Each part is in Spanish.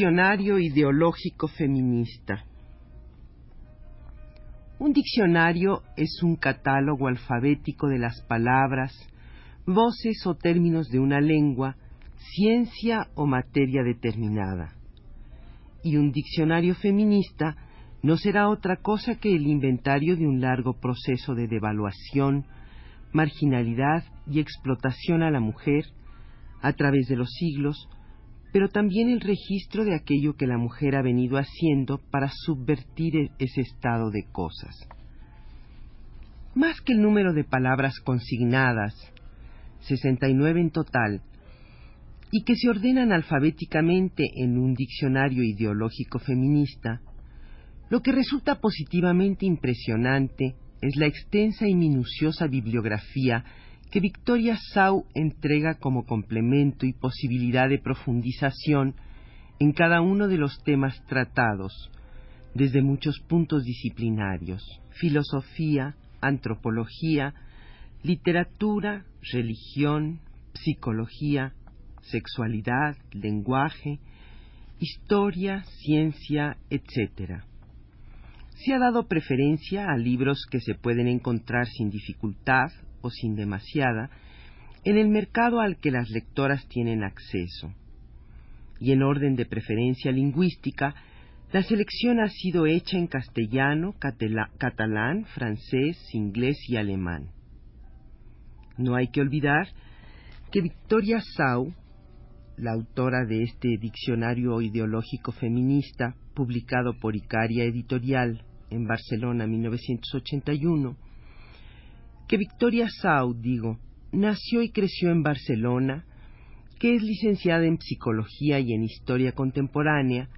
Diccionario ideológico feminista. Un diccionario es un catálogo alfabético de las palabras, voces o términos de una lengua, ciencia o materia determinada. Y un diccionario feminista no será otra cosa que el inventario de un largo proceso de devaluación, marginalidad y explotación a la mujer a través de los siglos, pero también el registro de aquello que la mujer ha venido haciendo para subvertir e-, ese estado de cosas. Más que el número de palabras consignadas, 69 en total, y que se ordenan alfabéticamente en un diccionario ideológico feminista, lo que resulta positivamente impresionante es la extensa y minuciosa bibliografía que Victoria Sau entrega como complemento y posibilidad de profundización en cada uno de los temas tratados, desde muchos puntos disciplinarios, filosofía, antropología, literatura, religión, psicología, sexualidad, lenguaje, historia, ciencia, etc. Se ha dado preferencia a libros que se pueden encontrar sin dificultad o sin demasiada en el mercado al que las lectoras tienen acceso. Y en orden de preferencia lingüística, la selección ha sido hecha en castellano, catalán, francés, inglés y alemán. No hay que olvidar que Victoria Sau, la autora de este diccionario ideológico feminista, publicado por Icaria Editorial en Barcelona 1981, que Victoria Sau, digo, nació y creció en Barcelona, que es licenciada en Psicología y en Historia Contemporánea,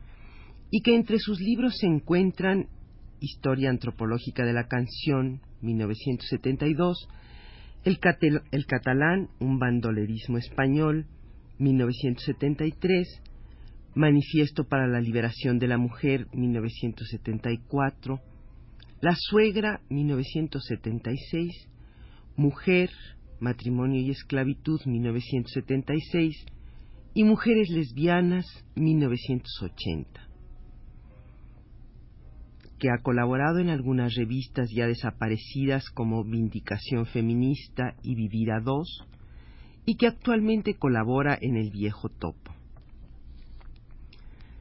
y que entre sus libros se encuentran Historia Antropológica de la Canción, 1972, El, el Catalán, un bandolerismo español, 1973, Manifiesto para la Liberación de la Mujer, 1974, La Suegra, 1976, Mujer, Matrimonio y Esclavitud, 1976, y Mujeres Lesbianas, 1980, que ha colaborado en algunas revistas ya desaparecidas como Vindicación Feminista y Vivir a Dos, y que actualmente colabora en El Viejo Topo.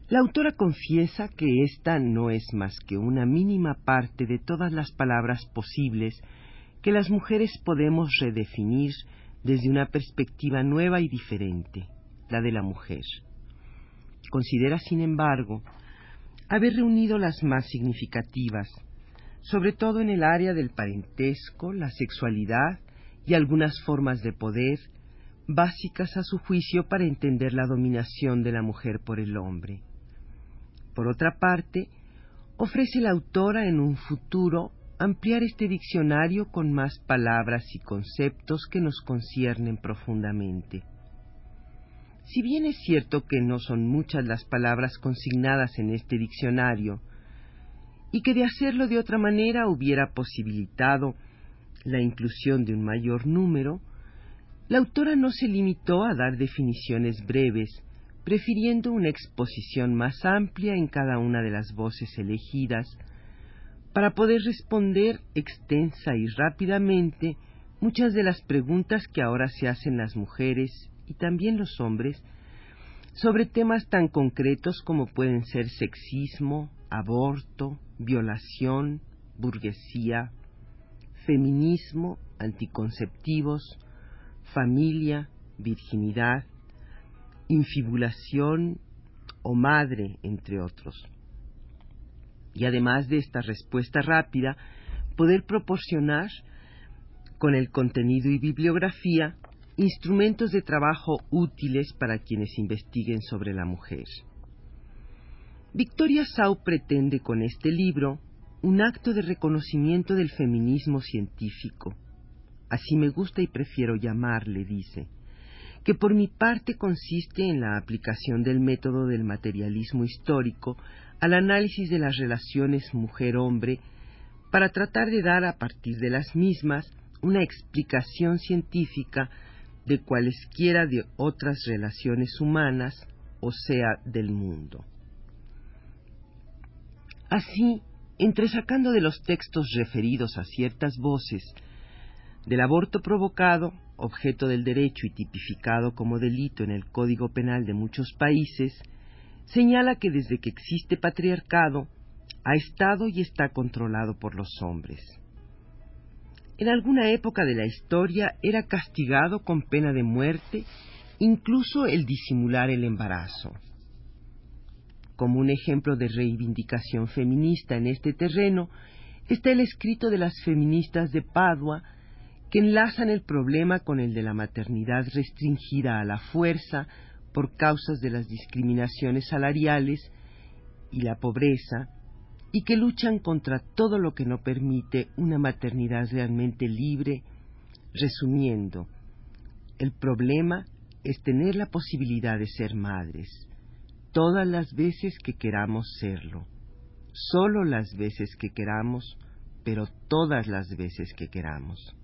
La autora confiesa que esta no es más que una mínima parte de todas las palabras posibles que las mujeres podemos redefinir desde una perspectiva nueva y diferente, la de la mujer. Considera, sin embargo, haber reunido las más significativas, sobre todo en el área del parentesco, la sexualidad y algunas formas de poder básicas a su juicio para entender la dominación de la mujer por el hombre. Por otra parte, ofrece la autora en un futuro ampliar este diccionario con más palabras y conceptos que nos conciernen profundamente. Si bien es cierto que no son muchas las palabras consignadas en este diccionario, y que de hacerlo de otra manera hubiera posibilitado la inclusión de un mayor número, la autora no se limitó a dar definiciones breves, prefiriendo una exposición más amplia en cada una de las voces elegidas, para poder responder extensa y rápidamente muchas de las preguntas que ahora se hacen las mujeres y también los hombres sobre temas tan concretos como pueden ser sexismo, aborto, violación, burguesía, feminismo, anticonceptivos, familia, virginidad, infibulación o madre, entre otros. Y además de esta respuesta rápida, poder proporcionar con el contenido y bibliografía instrumentos de trabajo útiles para quienes investiguen sobre la mujer. Victoria Sau pretende con este libro un acto de reconocimiento del feminismo científico. Así me gusta y prefiero llamarle, dice, que por mi parte consiste en la aplicación del método del materialismo histórico al análisis de las relaciones mujer-hombre para tratar de dar a partir de las mismas una explicación científica de cualesquiera de otras relaciones humanas, o sea, del mundo. Así, entresacando de los textos referidos a ciertas voces del aborto provocado, objeto del derecho y tipificado como delito en el Código Penal de muchos países, señala que desde que existe patriarcado, ha estado y está controlado por los hombres. En alguna época de la historia era castigado con pena de muerte incluso el disimular el embarazo. Como un ejemplo de reivindicación feminista en este terreno está el escrito de las feministas de Padua que enlazan el problema con el de la maternidad restringida a la fuerza por causas de las discriminaciones salariales y la pobreza y que luchan contra todo lo que no permite una maternidad realmente libre. Resumiendo, el problema es tener la posibilidad de ser madres, todas las veces que queramos serlo, solo las veces que queramos, pero todas las veces que queramos.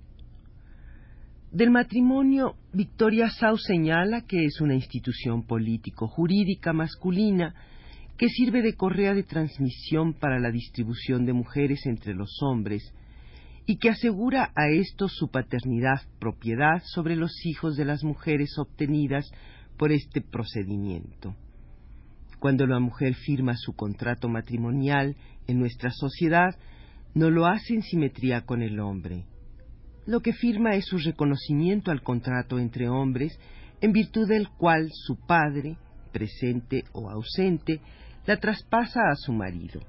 Del matrimonio, Victoria Sau señala que es una institución político-jurídica masculina que sirve de correa de transmisión para la distribución de mujeres entre los hombres y que asegura a estos su paternidad propiedad sobre los hijos de las mujeres obtenidas por este procedimiento. Cuando la mujer firma su contrato matrimonial en nuestra sociedad, no lo hace en simetría con el hombre. Lo que firma es su reconocimiento al contrato entre hombres, en virtud del cual su padre, presente o ausente, la traspasa a su marido.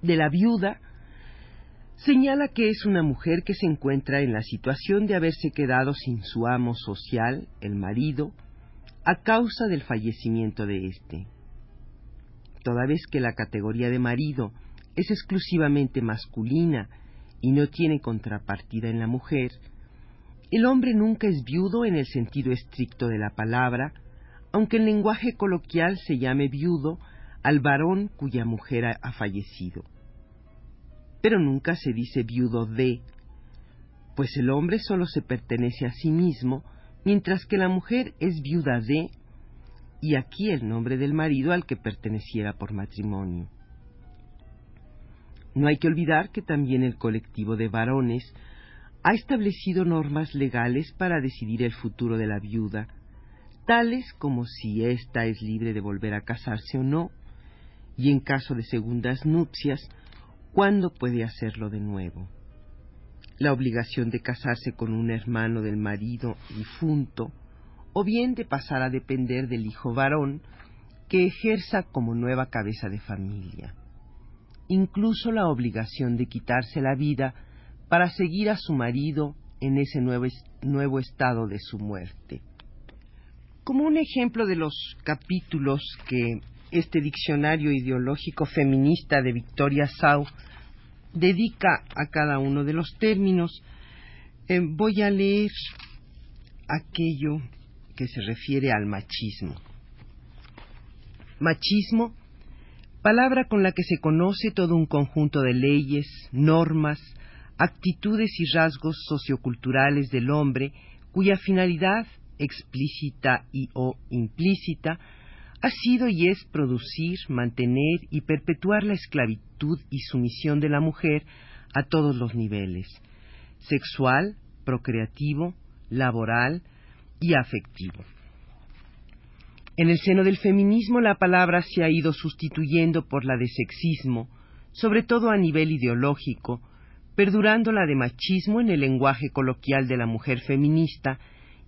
De la viuda, señala que es una mujer que se encuentra en la situación de haberse quedado sin su amo social, el marido, a causa del fallecimiento de éste. Toda vez que la categoría de marido es exclusivamente masculina y no tiene contrapartida en la mujer, el hombre nunca es viudo en el sentido estricto de la palabra, aunque en lenguaje coloquial se llame viudo al varón cuya mujer ha fallecido. Pero nunca se dice viudo de, pues el hombre solo se pertenece a sí mismo, mientras que la mujer es viuda de, y aquí el nombre del marido al que perteneciera por matrimonio. No hay que olvidar que también el colectivo de varones ha establecido normas legales para decidir el futuro de la viuda, tales como si ésta es libre de volver a casarse o no, y en caso de segundas nupcias, cuándo puede hacerlo de nuevo. La obligación de casarse con un hermano del marido difunto, o bien de pasar a depender del hijo varón que ejerza como nueva cabeza de familia. Incluso la obligación de quitarse la vida para seguir a su marido en ese nuevo, nuevo estado de su muerte. Como un ejemplo de los capítulos que este diccionario ideológico feminista de Victoria Sau dedica a cada uno de los términos, eh, voy a leer aquello que se refiere al machismo. Machismo, palabra con la que se conoce todo un conjunto de leyes, normas, actitudes y rasgos socioculturales del hombre cuya finalidad explícita y o implícita, ha sido y es producir, mantener y perpetuar la esclavitud y sumisión de la mujer a todos los niveles, sexual, procreativo, laboral y afectivo. En el seno del feminismo la palabra se ha ido sustituyendo por la de sexismo, sobre todo a nivel ideológico, perdurando la de machismo en el lenguaje coloquial de la mujer feminista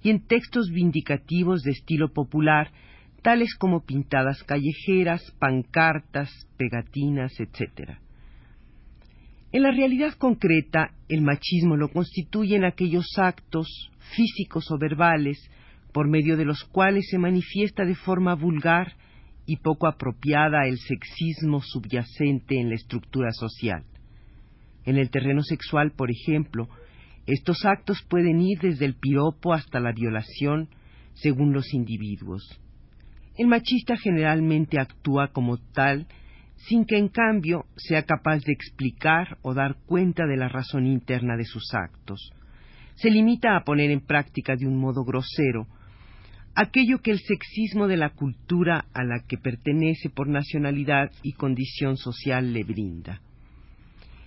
y en textos vindicativos de estilo popular, tales como pintadas callejeras, pancartas, pegatinas, etc. En la realidad concreta, el machismo lo constituyen aquellos actos, físicos o verbales, por medio de los cuales se manifiesta de forma vulgar y poco apropiada el sexismo subyacente en la estructura social. En el terreno sexual, por ejemplo, estos actos pueden ir desde el piropo hasta la violación, según los individuos. El machista generalmente actúa como tal sin que en cambio sea capaz de explicar o dar cuenta de la razón interna de sus actos. Se limita a poner en práctica de un modo grosero aquello que el sexismo de la cultura a la que pertenece por nacionalidad y condición social le brinda.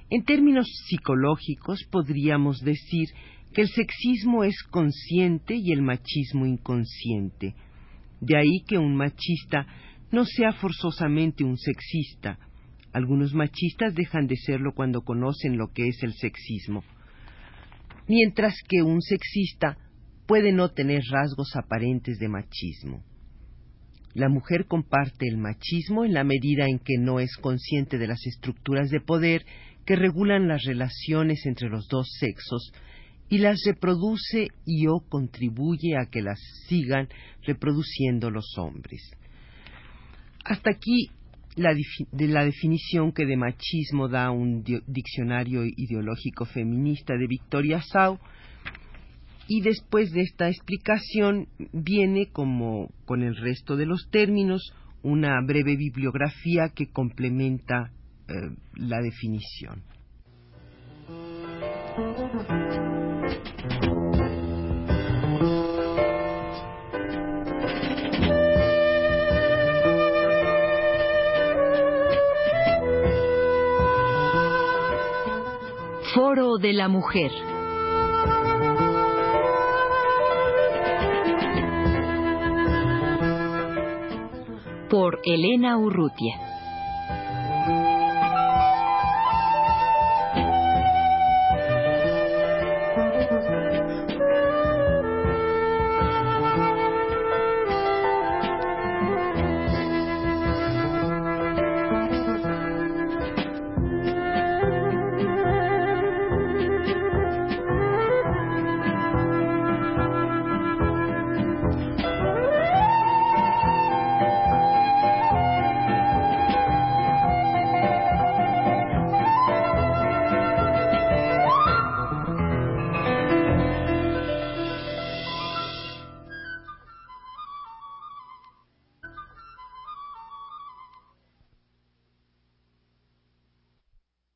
En términos psicológicos podríamos decir que el sexismo es consciente y el machismo inconsciente. De ahí que un machista no sea forzosamente un sexista. Algunos machistas dejan de serlo cuando conocen lo que es el sexismo. Mientras que un sexista puede no tener rasgos aparentes de machismo. La mujer comparte el machismo en la medida en que no es consciente de las estructuras de poder que regulan las relaciones entre los dos sexos y las reproduce y o contribuye a que las sigan reproduciendo los hombres. Hasta aquí la, de la definición que de machismo da un diccionario ideológico feminista de Victoria Sau, y después de esta explicación viene, como con el resto de los términos, una breve bibliografía que complementa eh, la definición. Foro de la Mujer. Por Elena Urrutia.